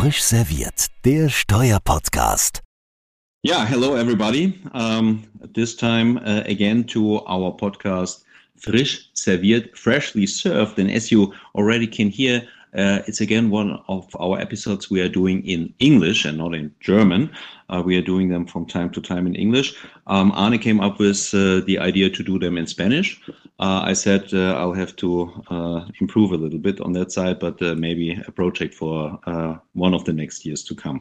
Frisch serviert, der Steuerpodcast. Yeah, hello everybody. Um, this time uh, again to our podcast Frisch serviert, freshly served. And as you already can hear, uh, it's again one of our episodes we are doing in English and not in German. Uh, we are doing them from time to time in English. Um, Arne came up with uh, the idea to do them in Spanish. Uh, I said uh, I'll have to uh, improve a little bit on that side, but maybe a project for one of the next years to come.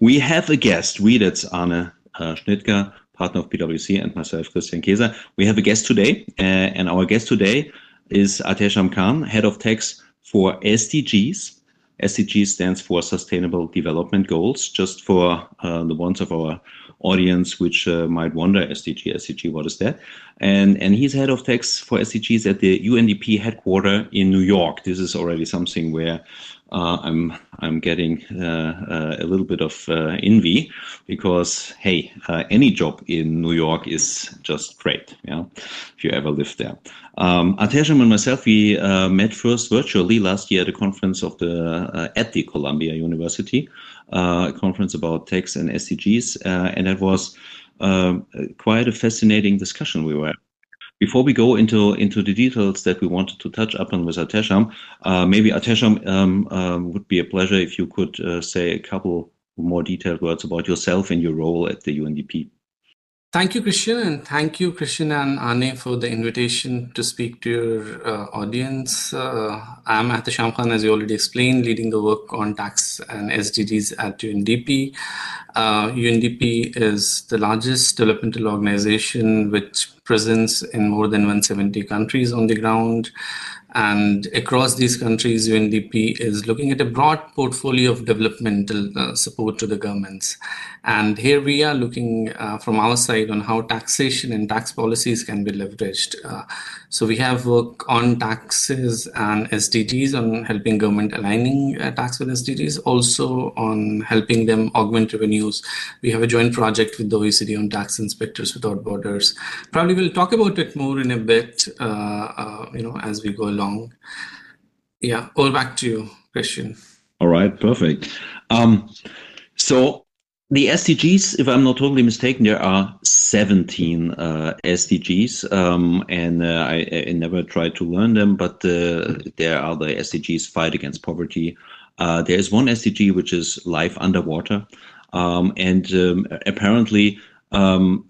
We have a guest. We, that's Arne Schnittger, partner of PwC, and myself, Christian Kaeser. We have a guest today, and our guest today is Atesham Khan, head of tax for SDGs. SDG stands for Sustainable Development Goals. Just for uh, the ones of our audience which uh, might wonder SDG, SDG, what is that? And and he's head of tax for SDGs at the UNDP headquarters in New York. This is already something where uh, I'm I'm getting uh, uh, a little bit of uh, envy because hey, uh, any job in New York is just great. Yeah, if you ever live there. Um, Atesham and myself we met first virtually last year at a conference of the at the Columbia University, a conference about tax and SDGs, and that was quite a fascinating discussion we were before we go into into the details that we wanted to touch upon with Atesham, uh, maybe Atesham um, um, would be a pleasure if you could uh, say a couple more detailed words about yourself and your role at the UNDP. Thank you, Christian, and thank you, Christian and Arne, for the invitation to speak to your uh, audience. Uh, I'm Atesham Khan, as you already explained, leading the work on tax and SDGs at UNDP. Uh, UNDP is the largest developmental organization which presence in more than 170 countries on the ground. And across these countries, UNDP is looking at a broad portfolio of developmental uh, support to the governments. And here we are looking uh, from our side on how taxation and tax policies can be leveraged. Uh, so we have work on taxes and SDGs on helping government aligning uh, tax with SDGs, also on helping them augment revenues. We have a joint project with the OECD on tax inspectors without borders. Probably we'll talk about it more in a bit, uh, uh, you know, as we go along. Yeah, all back to you, Christian. All right, perfect. Um, so the SDGs, if I'm not totally mistaken, there are 17 uh, SDGs, um, and uh, I, I, never tried to learn them, but uh, there are the SDGs fight against poverty. Uh, there is one SDG which is life underwater, um, and um, apparently um,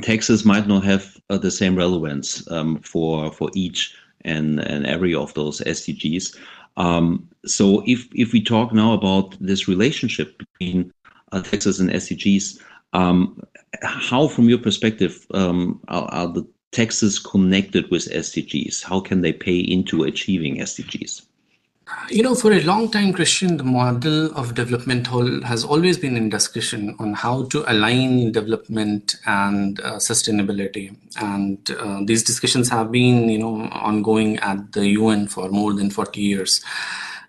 taxes might not have uh, the same relevance um, for for each and and every of those SDGs. Um, so if if we talk now about this relationship between uh, taxes and SDGs. Um, how, from your perspective, um, are, are, the taxes connected with SDGs? How can they pay into achieving SDGs? You know, for a long time, Christian, the model of development has always been in discussion on how to align development and uh, sustainability. And uh, these discussions have been, you know, ongoing at the UN for more than 40 years.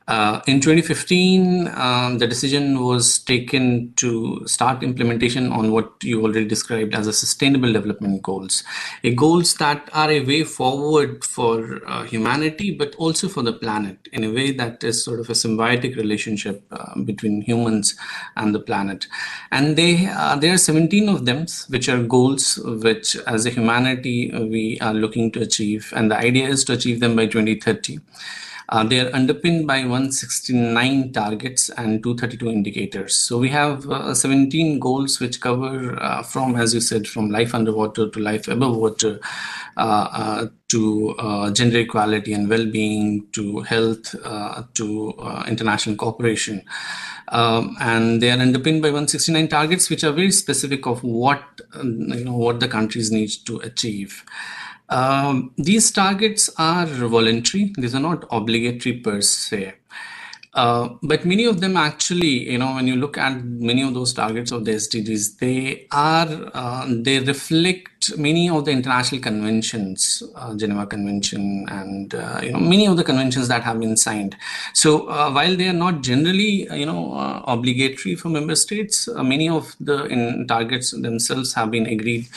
Uh, in 2015, um, the decision was taken to start implementation on what you already described as a sustainable development goals, a goals that are a way forward for uh, humanity, but also for the planet in a way that is sort of a symbiotic relationship uh, between humans and the planet. And they uh, there are 17 of them, which are goals which, as a humanity, we are looking to achieve, and the idea is to achieve them by 2030. Uh, they are underpinned by 169 targets and 232 indicators. So we have uh, 17 goals which cover uh, from, as you said, from life underwater to life above water, uh, uh, to uh, gender equality and well-being, to health, to international cooperation. Um, and they are underpinned by 169 targets, which are very specific of what you know what the countries need to achieve. Um, these targets are voluntary, these are not obligatory per se. Uh, but many of them actually, you know, when you look at many of those targets of the SDGs, they are uh, they reflect many of the international conventions, uh, Geneva Convention, and uh, you know many of the conventions that have been signed. So uh, while they are not generally, uh, you know, obligatory for member states, many of the in targets themselves have been agreed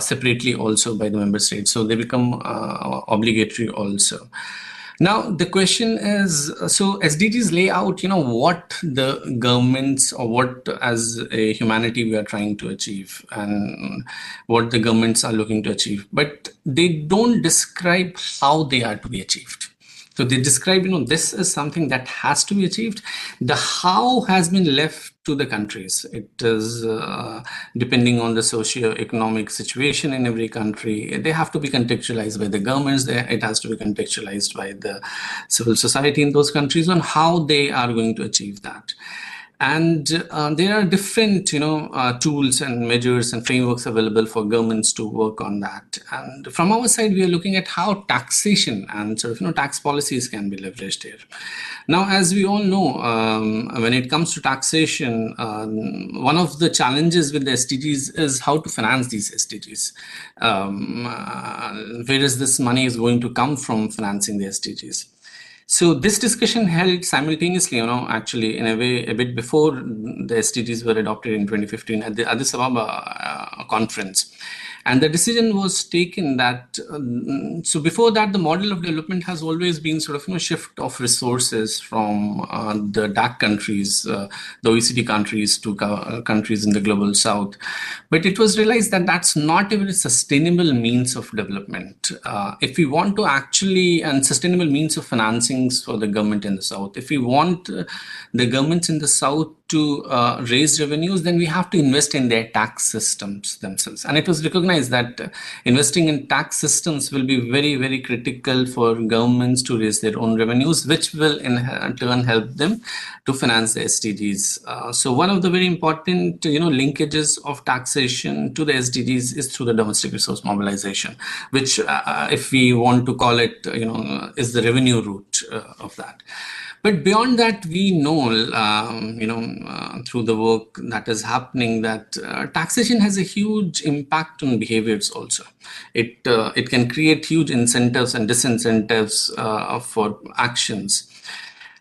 separately also by the member states. So they become obligatory also. Now the question is, so SDGs lay out, you know, what the governments or what as a humanity we are trying to achieve and what the governments are looking to achieve, but they don't describe how they are to be achieved. So they describe, you know, this is something that has to be achieved. The how has been left to the countries. It is uh, depending on the socio-economic situation in every country. They have to be contextualized by the governments. It has to be contextualized by the civil society in those countries on how they are going to achieve that and uh, there are different you know uh, tools and measures and frameworks available for governments to work on that. And from our side we are looking at how taxation and sort of you know tax policies can be leveraged here. Now as we all know um, when it comes to taxation um, one of the challenges with the sdgs is how to finance these sdgs um, uh, where is this money is going to come from financing the sdgs so this discussion held simultaneously, you know, actually in a way a bit before the SDGs were adopted in 2015 at the Addis Ababa uh, conference. And the decision was taken that, um, so before that, the model of development has always been sort of, you know, shift of resources from uh, the DAC countries, uh, the OECD countries to uh, countries in the global south. But it was realized that that's not a very sustainable means of development. Uh, if we want to actually, and sustainable means of financings for the government in the south, if we want uh, the governments in the south to uh, raise revenues, then we have to invest in their tax systems themselves. And it was recognized that uh, investing in tax systems will be very, very critical for governments to raise their own revenues, which will in turn help them to finance the SDGs. Uh, so one of the very important, you know, linkages of taxation to the SDGs is through the domestic resource mobilization, which, uh, if we want to call it, you know, is the revenue route uh, of that. But beyond that, we know, um, you know, uh, through the work that is happening, that uh, taxation has a huge impact on behaviors. Also, it uh, it can create huge incentives and disincentives uh, for actions.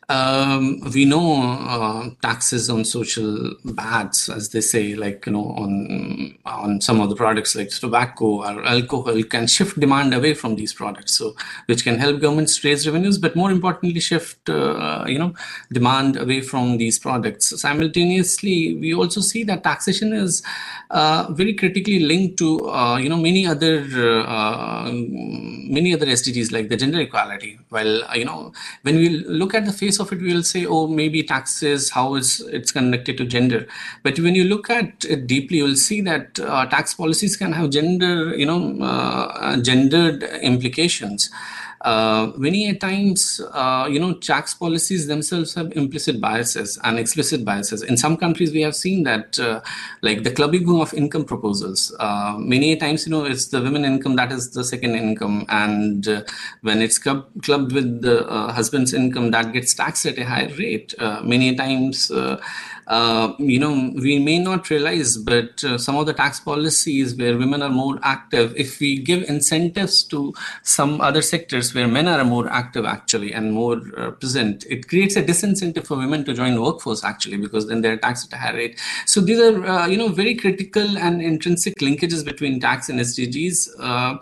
Um, we know uh, taxes on social bads, as they say, like you know, on on some of the products like tobacco or alcohol, can shift demand away from these products. So, which can help governments raise revenues, but more importantly, shift uh, you know demand away from these products. Simultaneously, we also see that taxation is uh, very critically linked to uh, you know many other uh, many other SDGs like the gender equality. Well, you know, when we look at the face of it, we will say, oh, maybe taxes, how is it's connected to gender. But when you look at it deeply, you'll see that uh, tax policies can have gender, you know, uh, gendered implications uh, many times, uh, you know, tax policies themselves have implicit biases and explicit biases. In some countries, we have seen that, uh, like the clubbing of income proposals. Uh, many times, you know, it's the women income that is the second income, and uh, when it's club- clubbed with the uh, husband's income, that gets taxed at a higher rate. many times uh, you know, we may not realize, but uh, some of the tax policies where women are more active, if we give incentives to some other sectors where men are more active actually and more uh, present, it creates a disincentive for women to join the workforce actually because then they're taxed at a higher rate. So these are, uh, you know, very critical and intrinsic linkages between tax and SDGs.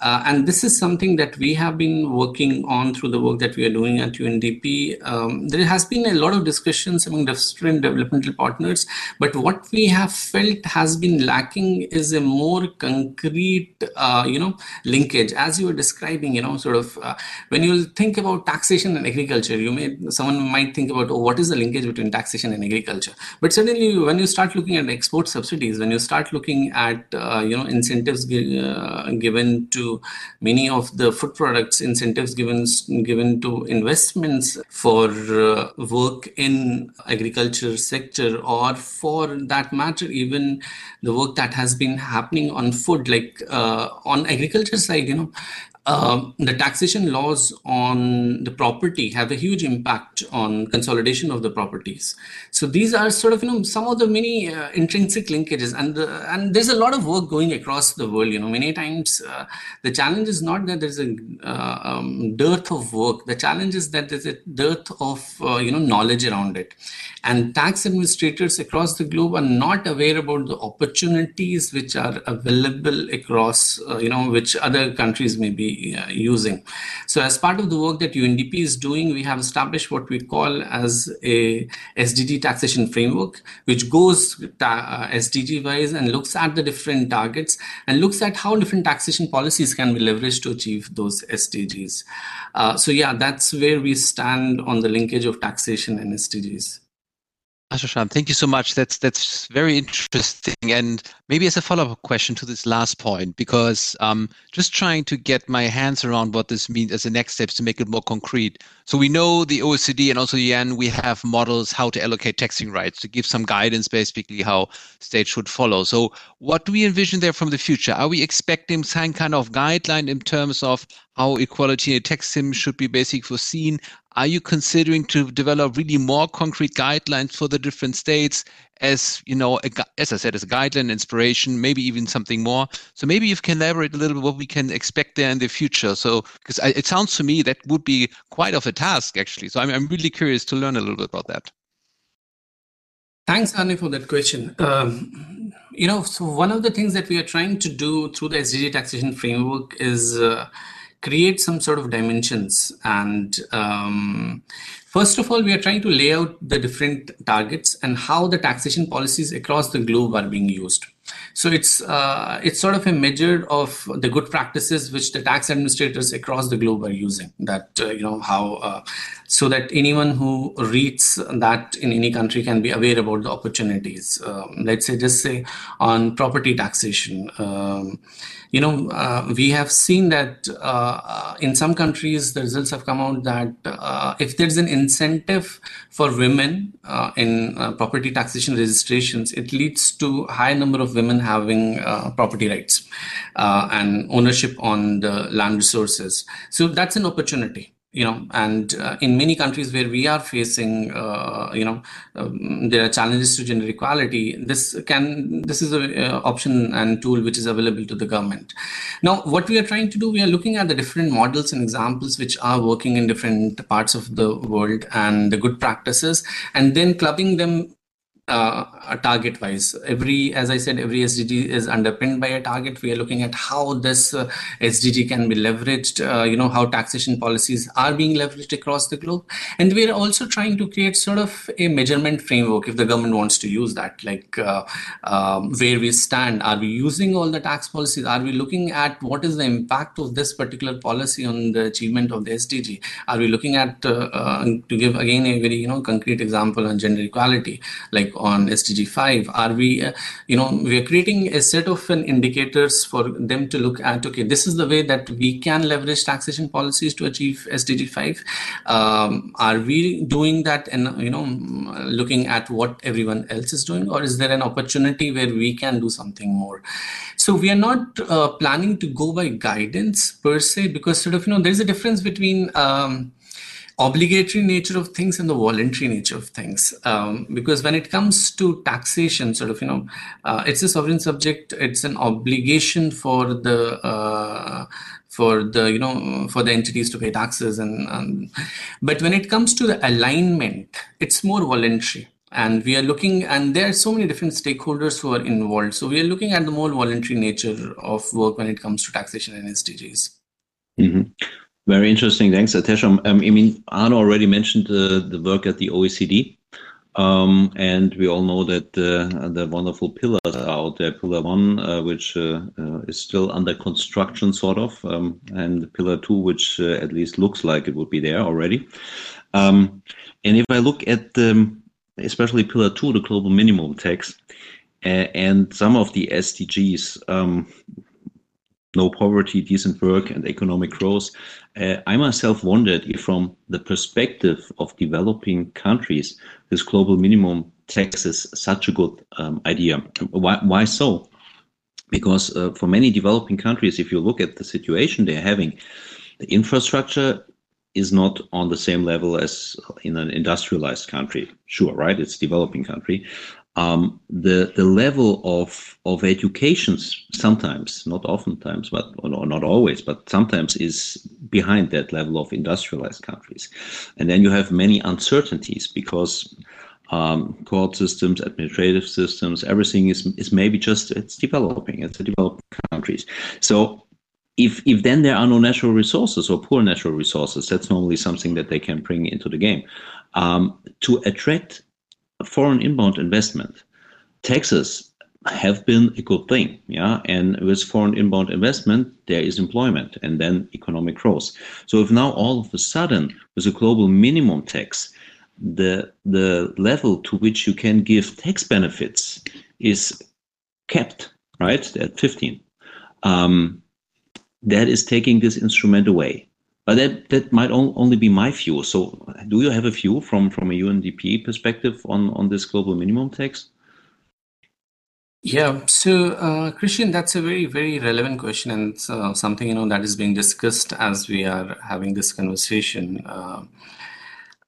Uh, and this is something that we have been working on through the work that we are doing at UNDP. Um, there has been a lot of discussions among different developmental partners, but what we have felt has been lacking is a more concrete, uh, you know, linkage. As you were describing, you know, sort of uh, when you think about taxation and agriculture, you may someone might think about, oh, what is the linkage between taxation and agriculture? But suddenly, when you start looking at export subsidies, when you start looking at, uh, you know, incentives uh, given to many of the food products incentives given given to investments for uh, work in agriculture sector or for that matter even the work that has been happening on food like uh, on agriculture side you know um, the taxation laws on the property have a huge impact on consolidation of the properties. So these are sort of you know some of the many uh, intrinsic linkages, and the, and there's a lot of work going across the world. You know, many times uh, the challenge is not that there's a uh, um, dearth of work. The challenge is that there's a dearth of uh, you know knowledge around it, and tax administrators across the globe are not aware about the opportunities which are available across uh, you know which other countries may be uh, using. So as part of the work that UNDP is doing, we have established what we call as a SDG taxation framework, which goes ta- uh, SDG wise and looks at the different targets and looks at how different taxation policies can be leveraged to achieve those SDGs. Uh, so yeah, that's where we stand on the linkage of taxation and SDGs. Atesham, thank you so much. That's that's very interesting. And maybe as a follow-up question to this last point, because um, just trying to get my hands around what this means as a next steps to make it more concrete. So we know the OECD and also UN, we have models how to allocate taxing rights to give some guidance, basically how states should follow. So what do we envision there from the future? Are we expecting some kind of guideline in terms of how equality in a tax system should be basically foreseen? Are you considering to develop really more concrete guidelines for the different states as, you know, a, as I said, as a guideline, inspiration, maybe even something more? So maybe you can elaborate a little bit what we can expect there in the future. So, because it sounds to me that would be quite of a task, actually. So I'm, I'm really curious to learn a little bit about that. Thanks, Arne, for that question. Um, you know, so one of the things that we are trying to do through the SDG taxation framework is uh, create some sort of dimensions. And um, first of all, we are trying to lay out the different targets and how the taxation policies across the globe are being used. So it's uh, it's sort of a measure of the good practices which the tax administrators across the globe are using. That uh, you know how uh, so that anyone who reads that in any country can be aware about the opportunities. Um, let's say just say on property taxation. Um, you know, uh, we have seen that uh, in some countries the results have come out that uh, if there's an incentive for women in property taxation registrations, it leads to high number of women having uh, property rights uh, and ownership on the land resources. So that's an opportunity you know and uh, in many countries where we are facing uh, you know um, there are challenges to gender equality this can this is a uh, option and tool which is available to the government. Now what we are trying to do we are looking at the different models and examples which are working in different parts of the world and the good practices and then clubbing them uh, target wise. Every, as I said, every SDG is underpinned by a target. We are looking at how this uh, SDG can be leveraged, uh, you know, how taxation policies are being leveraged across the globe. And we're also trying to create sort of a measurement framework if the government wants to use that, like uh, um, where we stand. Are we using all the tax policies? Are we looking at what is the impact of this particular policy on the achievement of the SDG? Are we looking at, uh, uh, to give again a very, you know, concrete example on gender equality, like on SDG 5? Are we, uh, you know, we are creating a set of indicators for them to look at, okay, this is the way that we can leverage taxation policies to achieve SDG 5. Um, are we doing that and, you know, looking at what everyone else is doing? Or is there an opportunity where we can do something more? So we are not uh, planning to go by guidance per se, because sort of, you know, there's a difference between, um, obligatory nature of things and the voluntary nature of things. Um, because when it comes to taxation, sort of, you know, uh, it's a sovereign subject. It's an obligation for the uh, for the you know for the entities to pay taxes and um, but when it comes to the alignment it's more voluntary and we are looking and there are so many different stakeholders who are involved so we are looking at the more voluntary nature of work when it comes to taxation and sdgs mm-hmm. Very interesting. Thanks, Atesham. Um, I mean, Arno already mentioned uh, the work at the OECD. Um, and we all know that uh, the wonderful pillars are out there. Pillar one, uh, which uh, uh is still under construction, sort of, um, and pillar two, which uh, at least looks like it would be there already. Um, and if I look at the, especially pillar two, the global minimum tax, and some of the SDGs, um, no poverty, decent work, and economic growth. Uh, I myself wondered if, from the perspective of developing countries, this global minimum tax is such a good um, idea. Why, why so? Because uh, for many developing countries, if you look at the situation they're having, the infrastructure is not on the same level as in an industrialized country. Sure, right? It's developing country um, the the level of of education sometimes, not oftentimes, but or not always, but sometimes is behind that level of industrialized countries, and then you have many uncertainties because um, court systems, administrative systems, everything is is maybe just it's developing. It's a developed countries, so if if then there are no natural resources or poor natural resources, that's normally something that they can bring into the game. Um, to attract foreign inbound investment, taxes have been a good thing, yeah. And with foreign inbound investment, there is employment and then economic growth. So if now all of a sudden, with a global minimum tax, the the level to which you can give tax benefits is kept right at 15. Um, that is taking this instrument away. But that, that might only be my view. So, do you have a view from, from a UNDP perspective on, on this global minimum tax? Yeah, so uh, Christian, that's a very, very relevant question, and uh, something you know that is being discussed as we are having this conversation. Uh,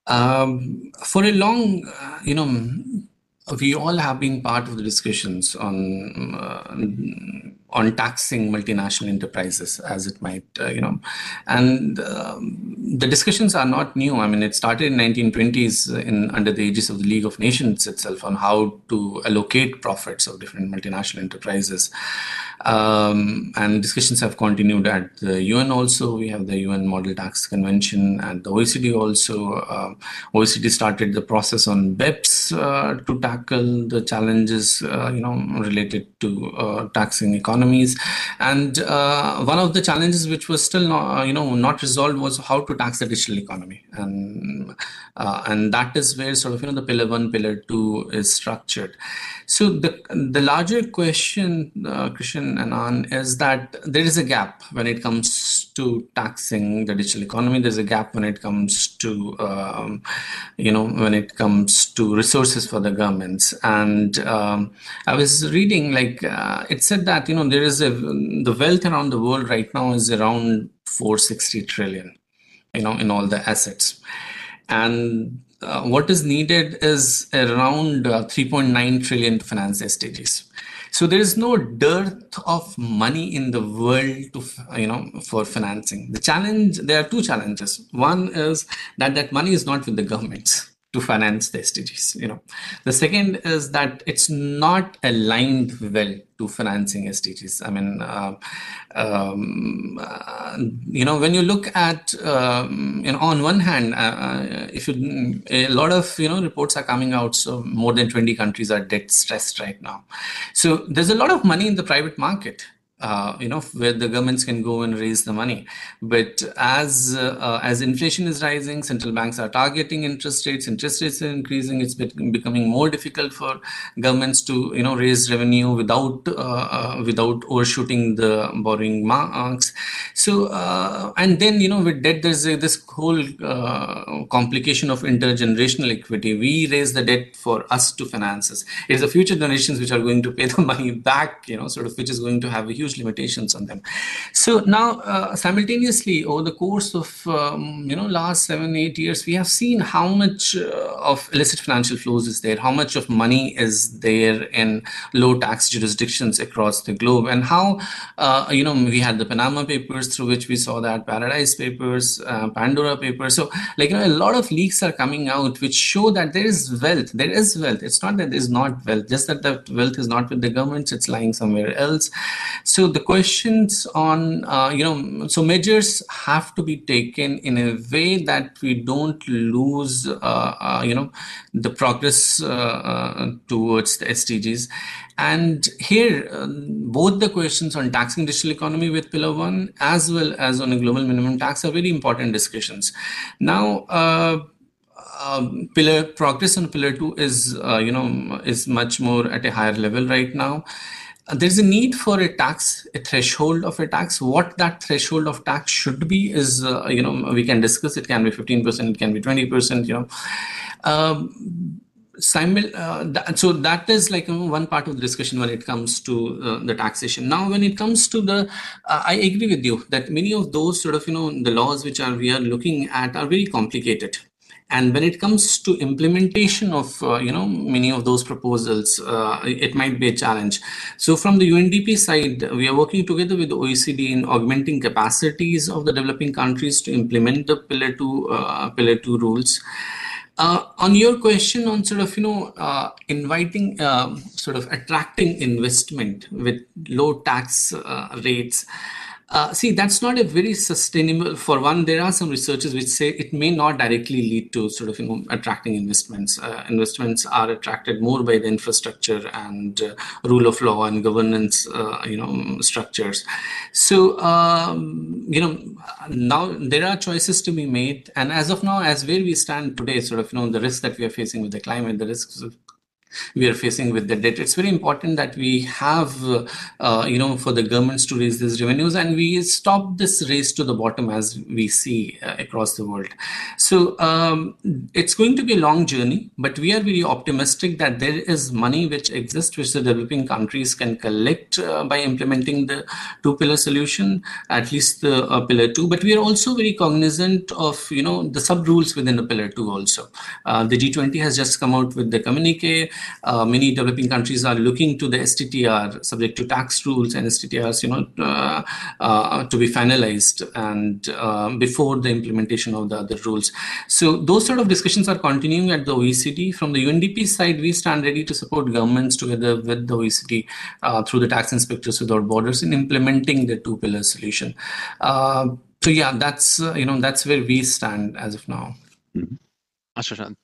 um, for a long, uh, you know, we all have been part of the discussions on uh, on taxing multinational enterprises as it might uh, you know and um, the discussions are not new i mean it started in 1920s in under the aegis of the league of nations itself on how to allocate profits of different multinational enterprises um, and discussions have continued at the UN also. We have the UN Model Tax Convention and the OECD also. Uh, OECD started the process on BEPS uh, to tackle the challenges, uh, you know, related to uh, taxing economies. And uh, one of the challenges which was still not, you know, not resolved was how to tax the digital economy. And uh, and that is where sort of you know the pillar one, pillar two is structured. So the the larger question, uh, Christian and Ann, is that there is a gap when it comes to taxing the digital economy. There's a gap when it comes to um, you know when it comes to resources for the governments. And um, I was reading like uh, it said that you know there is a the wealth around the world right now is around 460 trillion, you know, in all the assets and uh, what is needed is around uh, 3.9 trillion to finance SDGs. So there is no dearth of money in the world to you know for financing. The challenge there are two challenges. One is that that money is not with the governments to finance the SDGs. You know, the second is that it's not aligned well to financing SDGs. I mean, uh, um, uh, you know, when you look at, um, you know, on one hand, uh, uh if you, a lot of you know reports are coming out, so more than 20 countries are debt stressed right now. So there's a lot of money in the private market uh, you know where the governments can go and raise the money. But as uh, as inflation is rising central banks are targeting interest rates interest rates are increasing it's becoming more difficult for governments to you know raise revenue without uh, uh without overshooting the borrowing marks. So uh, and then you know with debt there's a, this whole uh, complication of intergenerational equity. We raise the debt for us to finance us. It's the future generations which are going to pay the money back you know sort of which is going to have a huge huge limitations on them. So now, uh, simultaneously, over the course of um, you know last seven eight years, we have seen how much uh, of illicit financial flows is there, how much of money is there in low tax jurisdictions across the globe, and how uh, you know we had the Panama Papers through which we saw that Paradise Papers, uh, Pandora Papers. So like you know, a lot of leaks are coming out which show that there is wealth. There is wealth. It's not that there is not wealth, just that the wealth is not with the governments; it's lying somewhere else. So so the questions on uh, you know so measures have to be taken in a way that we don't lose uh, uh, you know the progress uh, uh, towards the SDGs and here um, both the questions on taxing digital economy with pillar 1 as well as on a global minimum tax are very important discussions. Now uh, um, pillar progress on pillar two is you know is much more at a higher level right now there's a need for a tax, a threshold of a tax. What that threshold of tax should be is, uh, you know, we can discuss. It can be 15%, it can be 20%, you know. Um, simul- uh, so that is like one part of the discussion when it comes to uh, the taxation. Now, when it comes to the, uh, I agree with you that many of those sort of, you know, the laws which are we are looking at are very complicated and when it comes to implementation of uh, you know many of those proposals uh, it might be a challenge. So from the undp side we are working together with oecd in augmenting capacities of the developing countries to implement the pillar 2 uh, pillar 2 rules. Uh, on your question on sort of you know uh, inviting uh, sort of attracting investment with low tax rates Uh, see, that's not a very sustainable. For one, there are some researchers which say it may not directly lead to sort of you know attracting investments. Uh, investments are attracted more by the infrastructure and uh, rule of law and governance, uh, you know, structures. So um, you know now there are choices to be made, and as of now, as where we stand today, sort of you know the risks that we are facing with the climate, the risks of we are facing with the debt. It's very important that we have, uh, you know, for the governments to raise these revenues and we stop this race to the bottom as we see uh, across the world. So um, it's going to be a long journey, but we are very optimistic that there is money which exists, which the developing countries can collect uh, by implementing the two pillar solution, at least the uh, pillar two. But we are also very cognizant of, you know, the sub rules within the pillar two also. Uh, the G20 has just come out with the communique uh, many developing countries are looking to the STTR, subject to tax rules and STTRs, you know, uh, uh, to be finalized and uh, before the implementation of the other rules. So those sort of discussions are continuing at the OECD. From the UNDP side, we stand ready to support governments together with the OECD uh, through the tax inspectors without borders in implementing the two pillar solution. Uh, so yeah, that's you know that's where we stand as of now. Mm-hmm.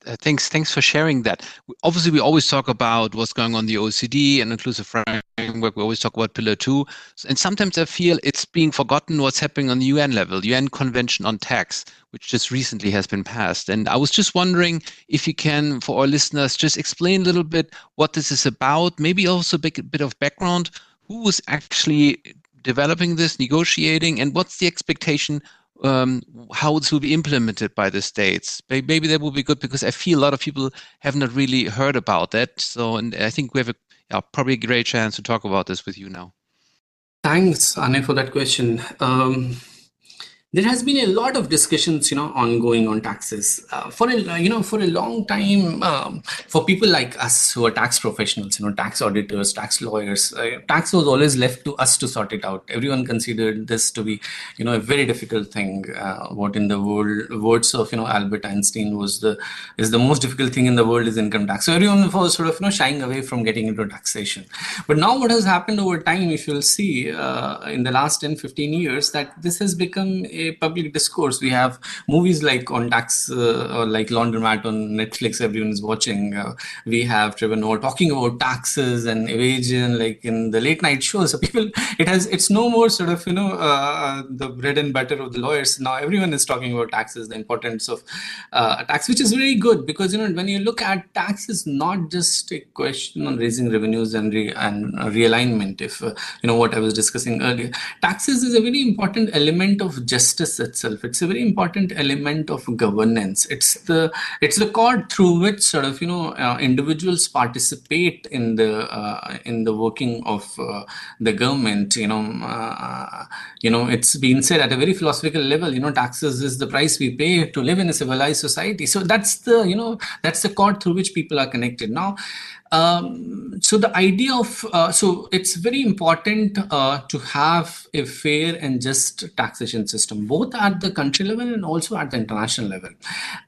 Uh, thanks, thanks for sharing that. Obviously, we always talk about what's going on the OECD and inclusive framework. We always talk about Pillar Two, and sometimes I feel it's being forgotten what's happening on the UN level, UN Convention on Tax, which just recently has been passed. And I was just wondering if you can, for our listeners, just explain a little bit what this is about. Maybe also a bit of background. Who was actually developing this, negotiating, and what's the expectation um, how this will be implemented by the states. Maybe that will be good because I feel a lot of people have not really heard about that. So, and I think we have a yeah, probably a great chance to talk about this with you now. Thanks, Anne, for that question. Um, there has been a lot of discussions you know ongoing on taxes. Uh, for a you know for a long time um, for people like us who are tax professionals you know tax auditors tax lawyers uh, tax was always left to us to sort it out. Everyone considered this to be you know a very difficult thing. Uh, what in the world words of you know albert einstein was the is the most difficult thing in the world is income tax. So everyone was sort of you know shying away from getting into taxation. But now what has happened over time if you'll see uh, in the last 10 15 years that this has become a public discourse. We have movies like on tax uh, or like Laundromat on Netflix. Everyone is watching. Uh, we have Trevor Noah talking about taxes and evasion, like in the late night shows. So people, it has, it's no more sort of you know uh, the bread and butter of the lawyers. Now everyone is talking about taxes, the importance of tax, which is very good because you know when you look at tax, is not just a question on raising revenues and re- and realignment. If you know what I was discussing earlier, taxes is a very important element of justice justice itself. It's a very important element of governance. It's the it's the cord through which sort of you know uh, individuals participate in the uh, in the working of uh, the government you know uh, you know it's been said at a very philosophical level you know taxes is the price we pay to live in a civilized society. So that's the you know that's the cord through which people are connected. Now um, so the idea of uh, so it's very important uh, to have a fair and just taxation system, both at the country level and also at the international level.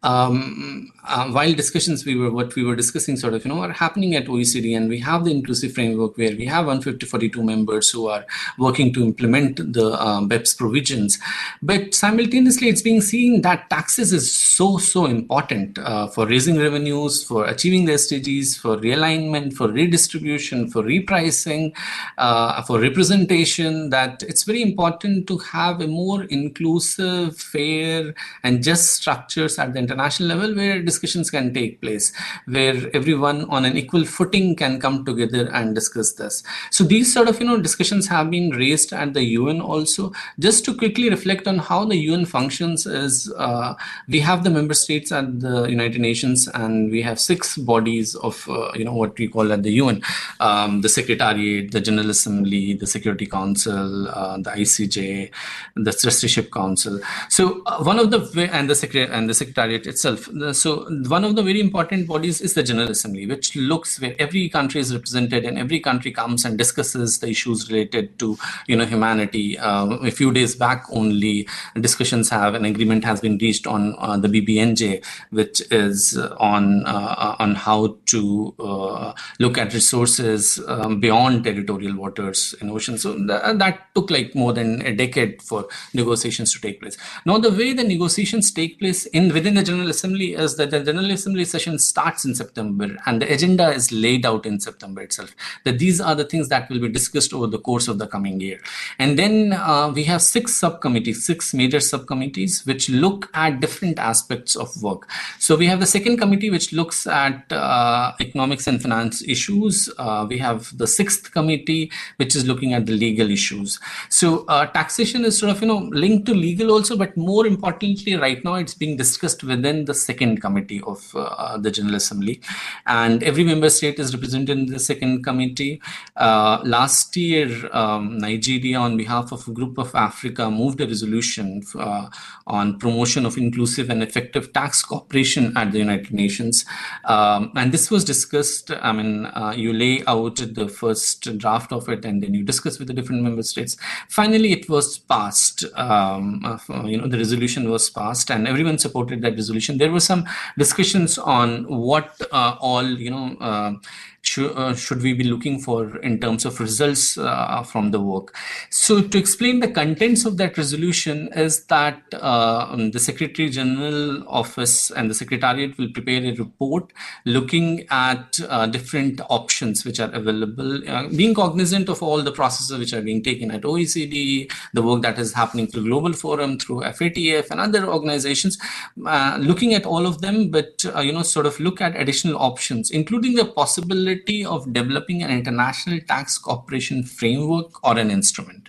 Um, uh, while discussions we were what we were discussing sort of you know are happening at OECD, and we have the inclusive framework where we have 150 members who are working to implement the uh, BEPS provisions, but simultaneously it's being seen that taxes is so so important uh, for raising revenues, for achieving the SDGs, for realizing alignment, for redistribution, for repricing, uh, for representation, that it's very important to have a more inclusive, fair, and just structures at the international level where discussions can take place, where everyone on an equal footing can come together and discuss this. So these sort of you know discussions have been raised at the UN also. Just to quickly reflect on how the UN functions is uh, we have the member states at the United Nations and we have six bodies of uh, you know what we call at the UN, um, the Secretariat, the General Assembly, the Security Council, uh, the ICJ, the Trusteeship Council. So uh, one of the and the Secretariat and the Secretariat itself. So one of the very important bodies is the General Assembly, which looks where every country is represented and every country comes and discusses the issues related to you know humanity. Um, a few days back, only discussions have an agreement has been reached on uh, the BBNJ, which is on uh, on how to look at resources um, beyond territorial waters and oceans. So th- that took like more than a decade for negotiations to take place. Now, the way the negotiations take place in within the General Assembly is that the General Assembly session starts in September and the agenda is laid out in September itself. That these are the things that will be discussed over the course of the coming year. And then uh, we have six subcommittees, six major subcommittees, which look at different aspects of work. So we have the second committee, which looks at uh, economics and finance issues. Uh, we have the sixth committee, which is looking at the legal issues. So uh, taxation is sort of, you know, linked to legal also, but more importantly, right now it's being discussed within the second committee of uh, the General Assembly. And every member state is represented in the second committee. Uh, last year, um, Nigeria, on behalf of a group of Africa, moved a resolution uh, on promotion of inclusive and effective tax cooperation at the United Nations. Um, and this was discussed. I mean, uh, you lay out the first draft of it, and then you discuss with the different member states. Finally, it was passed. Um, uh, you know, the resolution was passed, and everyone supported that resolution. There were some discussions on what uh, all you know uh, should, we be looking for in terms of results uh, from the work? So, to explain the contents of that resolution, is that uh, the Secretary General Office and the Secretariat will prepare a report looking at different options which are available, being cognizant of all the processes which are being taken at OECD, the work that is happening through Global Forum, through FATF, and other organizations, looking at all of them, but you know, sort of look at additional options, including the possibility possibility of developing an international tax cooperation framework or an instrument.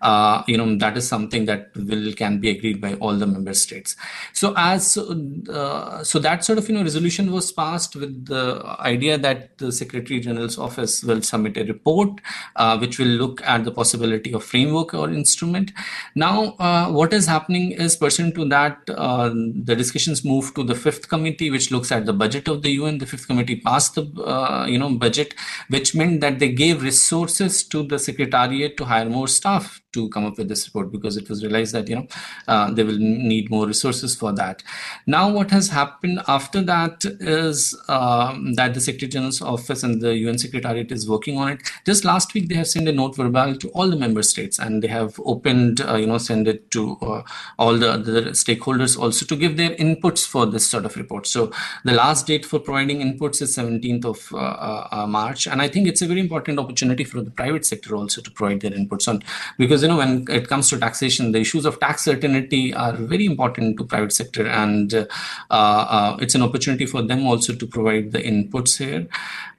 Uh, you know that is something that will can be agreed by all the member states. So as uh, so that sort of you know resolution was passed with the idea that the Secretary General's office will submit a report uh, which will look at the possibility of framework or instrument. Now uh, what is happening is pursuant to that uh, the discussions move to the fifth committee which looks at the budget of the UN. The fifth committee passed the uh, you know budget, which meant that they gave resources to the secretariat to hire more staff to come up with this report because it was realized that you know uh, they will need more resources for that. Now, what has happened after that is um, that the Secretary General's office and the UN Secretariat is working on it. Just last week, they have sent a note verbal to all the member states, and they have opened, uh, you know, send it to uh, all the other stakeholders also to give their inputs for this sort of report. So the last date for providing inputs is 17th of uh, uh, uh, March, and I think it's a very important opportunity for the private sector also to provide their inputs on because because you know when it comes to taxation the issues of tax certainty are very important to private sector and uh, uh, it's an opportunity for them also to provide the inputs here.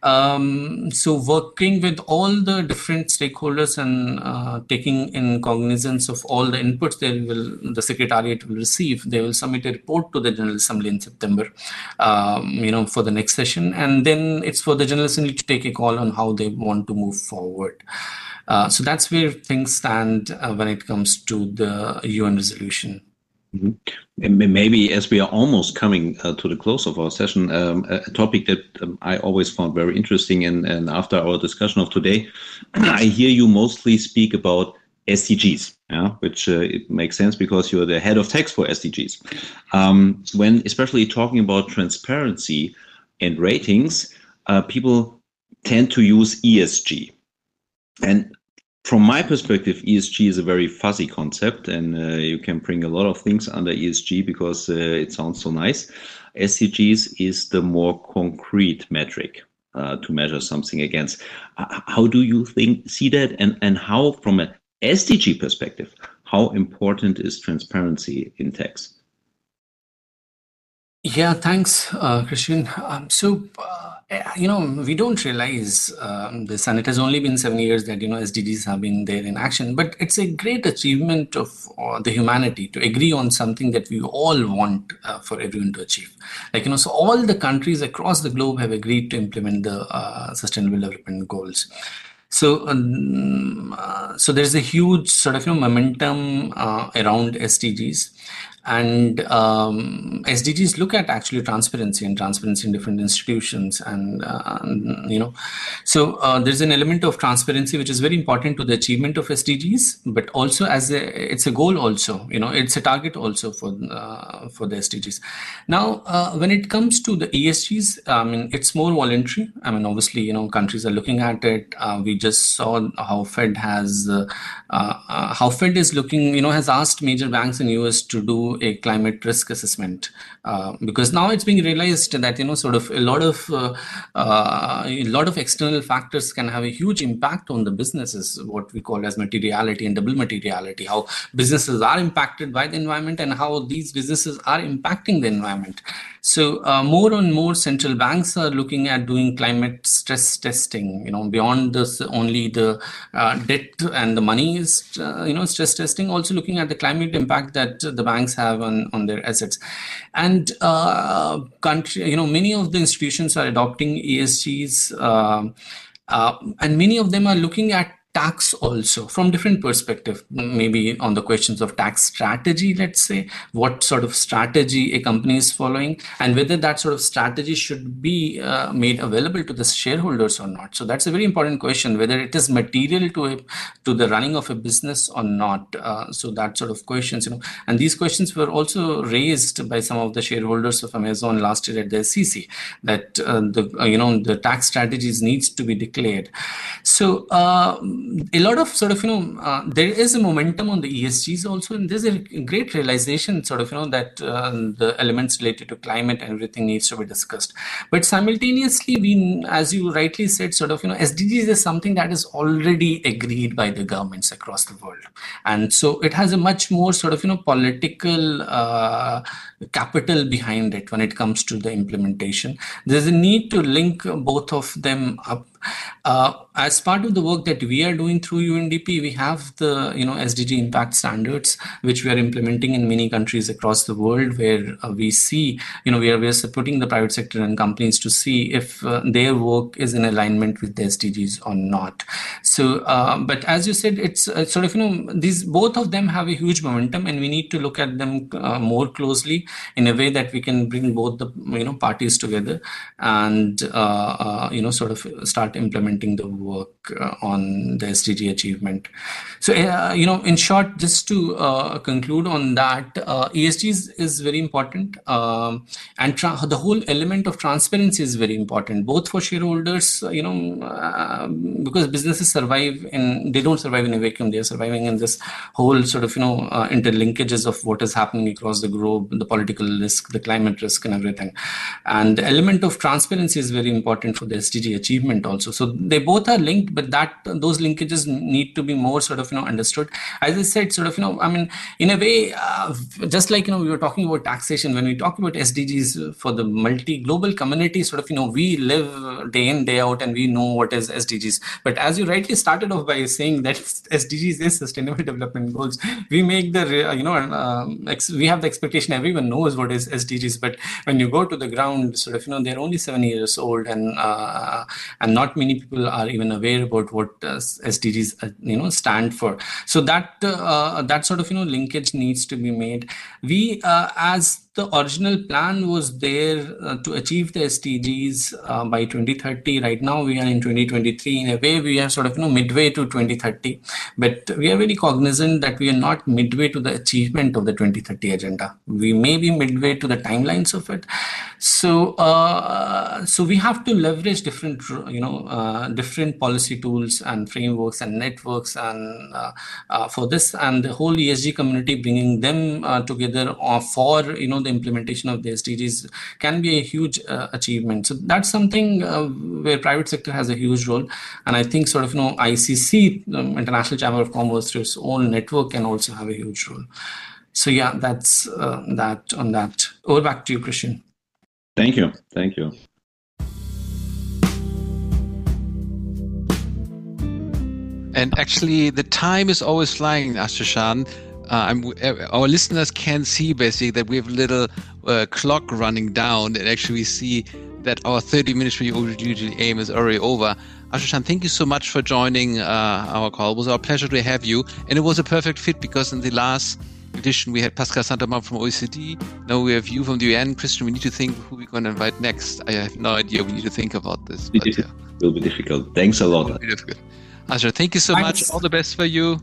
Um, so working with all the different stakeholders and uh, taking in cognizance of all the inputs they will the secretariat will receive they will submit a report to the general assembly in september um, you know for the next session. And then it's for the general assembly to take a call on how they want to move forward uh, so that's where things stand uh, when it comes to the UN resolution. Mm-hmm. Maybe as we are almost coming uh, to the close of our session, um, a, topic that um, I always found very interesting, and, and after our discussion of today, I hear you mostly speak about SDGs, yeah, which uh, it makes sense because you're the head of tax for SDGs. Um, when especially talking about transparency and ratings, uh, people tend to use ESG. And from my perspective, ESG is a very fuzzy concept, and uh, you can bring a lot of things under ESG because uh, it sounds so nice. SDGs is the more concrete metric uh, to measure something against. how do you think see that, and and how, from an SDG perspective, how important is transparency in tax? Yeah, thanks, uh, Christian. Um, so uh, you know, we don't realize um, this, and it has only been seven years that you know SDGs have been there in action. But it's a great achievement of uh, the humanity to agree on something that we all want uh, for everyone to achieve. Like you know, so all the countries across the globe have agreed to implement the uh, Sustainable Development Goals. So, um, uh, so there's a huge sort of you know momentum uh, around SDGs. And um, SDGs look at actually transparency and transparency in different institutions, and uh, you know, so uh, there's an element of transparency which is very important to the achievement of SDGs, but also as a it's a goal also, you know, it's a target also for uh, for the SDGs. Now, uh, when it comes to the ESGs, I mean, it's more voluntary. I mean, obviously, you know, countries are looking at it. Uh, we just saw how Fed has how Fed is looking, you know, has asked major banks in US to do a climate risk assessment uh, because now it's being realized that you know sort of a lot of uh, uh, a lot of external factors can have a huge impact on the businesses what we call as materiality and double materiality how businesses are impacted by the environment and how these businesses are impacting the environment so uh, more and more central banks are looking at doing climate stress testing. You know, beyond this, only the uh, debt and the money is uh, you know stress testing. Also looking at the climate impact that the banks have on on their assets, and uh, country. You know, many of the institutions are adopting ESGs. Uh, uh, and many of them are looking at tax also from different perspective maybe on the questions of tax strategy let's say what sort of strategy a company is following and whether that sort of strategy should be uh, made available to the shareholders or not. So that's a very important question whether it is material to a, to the running of a business or not uh, so that sort of questions you know. And these questions were also raised by some of the shareholders of amazon last year at the sec that uh, the uh, you know the tax strategies needs to be declared. So uh, a lot of sort of you know uh, there is a momentum on the ESGs also, and there's a great realization sort of you know that uh, the elements related to climate and everything needs to be discussed. But simultaneously, we, as you rightly said, sort of you know SDGs is something that is already agreed by the governments across the world, and so it has a much more sort of you know political uh, capital behind it when it comes to the implementation. There's a need to link both of them up uh, as part of the work that we are doing through UNDP, we have the you know SDG impact standards, which we are implementing in many countries across the world, where uh, we see you know we are we are supporting the private sector and companies to see if uh, their work is in alignment with the SDGs or not. So, uh, but as you said, it's sort of you know these both of them have a huge momentum, and we need to look at them uh, more closely in a way that we can bring both the you know parties together and you know sort of start implementing the work uh, on the SDG achievement. So, uh, you know, in short, just to uh, conclude on that, uh, ESG is, is very important. Um, and the whole element of transparency is very important, both for shareholders, you know, uh, because businesses survive in, they don't survive in a vacuum, they're surviving in this whole sort of, you know, uh, interlinkages of what is happening across the globe, the political risk, the climate risk, and everything. And the element of transparency is very important for the SDG achievement also. So they both are linked but that those linkages need to be more sort of you know understood. As i said sort of you know i mean in a way uh, just like you know we were talking about taxation when we talk about sdgs for the multi global community sort of you know we live day in day out and we know what is sdgs but as you rightly started off by saying that sdgs is sustainable development goals we make the you know uh, we have the expectation everyone knows what is sdgs but when you go to the ground sort of you know they're only seven years old and uh, and not many people are even aware about what uh, SDGs uh, you know stand for. So that uh, that sort of you know linkage needs to be made. We as the original plan was there uh, to achieve the SDGs uh, by 2030. Right now, we are in 2023. In a way, we are sort of you know midway to 2030, but we are very cognizant that we are not midway to the achievement of the 2030 agenda. We may be midway to the timelines of it. So, uh, so we have to leverage different you know uh, different policy tools and frameworks and networks and uh, uh, for this and the whole ESG community, bringing them together for you know the implementation of the SDGs can be a huge uh, achievement. So that's something uh, where private sector has a huge role, and I think sort of you know ICC, um, International Chamber of Commerce, through its own network, can also have a huge role. So yeah, that's uh, that on that. Over back to you, Christian. Thank you. Thank you. And actually, the time is always flying, Atesham uh, uh, our listeners can see basically that we have a little uh, clock running down and actually we see that our 30 minutes we usually aim is already over. Atesham, thank you so much for joining uh, our call. It was our pleasure to have you. And it was a perfect fit because in the last edition we had Pascal Saint-Amans from OECD. Now we have you from the UN. Christian, we need to think who we're going to invite next. I have no idea. We need to think about this. But, it will be difficult. Thanks a lot. Asher, thank you so Thanks. much. All the best for you.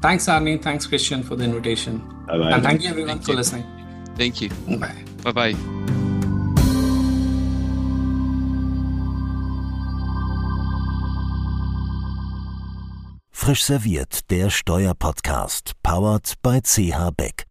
Thanks, Arnie. Thanks, Christian, for the invitation. Bye-bye. And thank you, everyone, thank for you. listening. Thank you. Bye. Bye-bye. Frisch serviert, der Steuerpodcast, powered by CH Beck.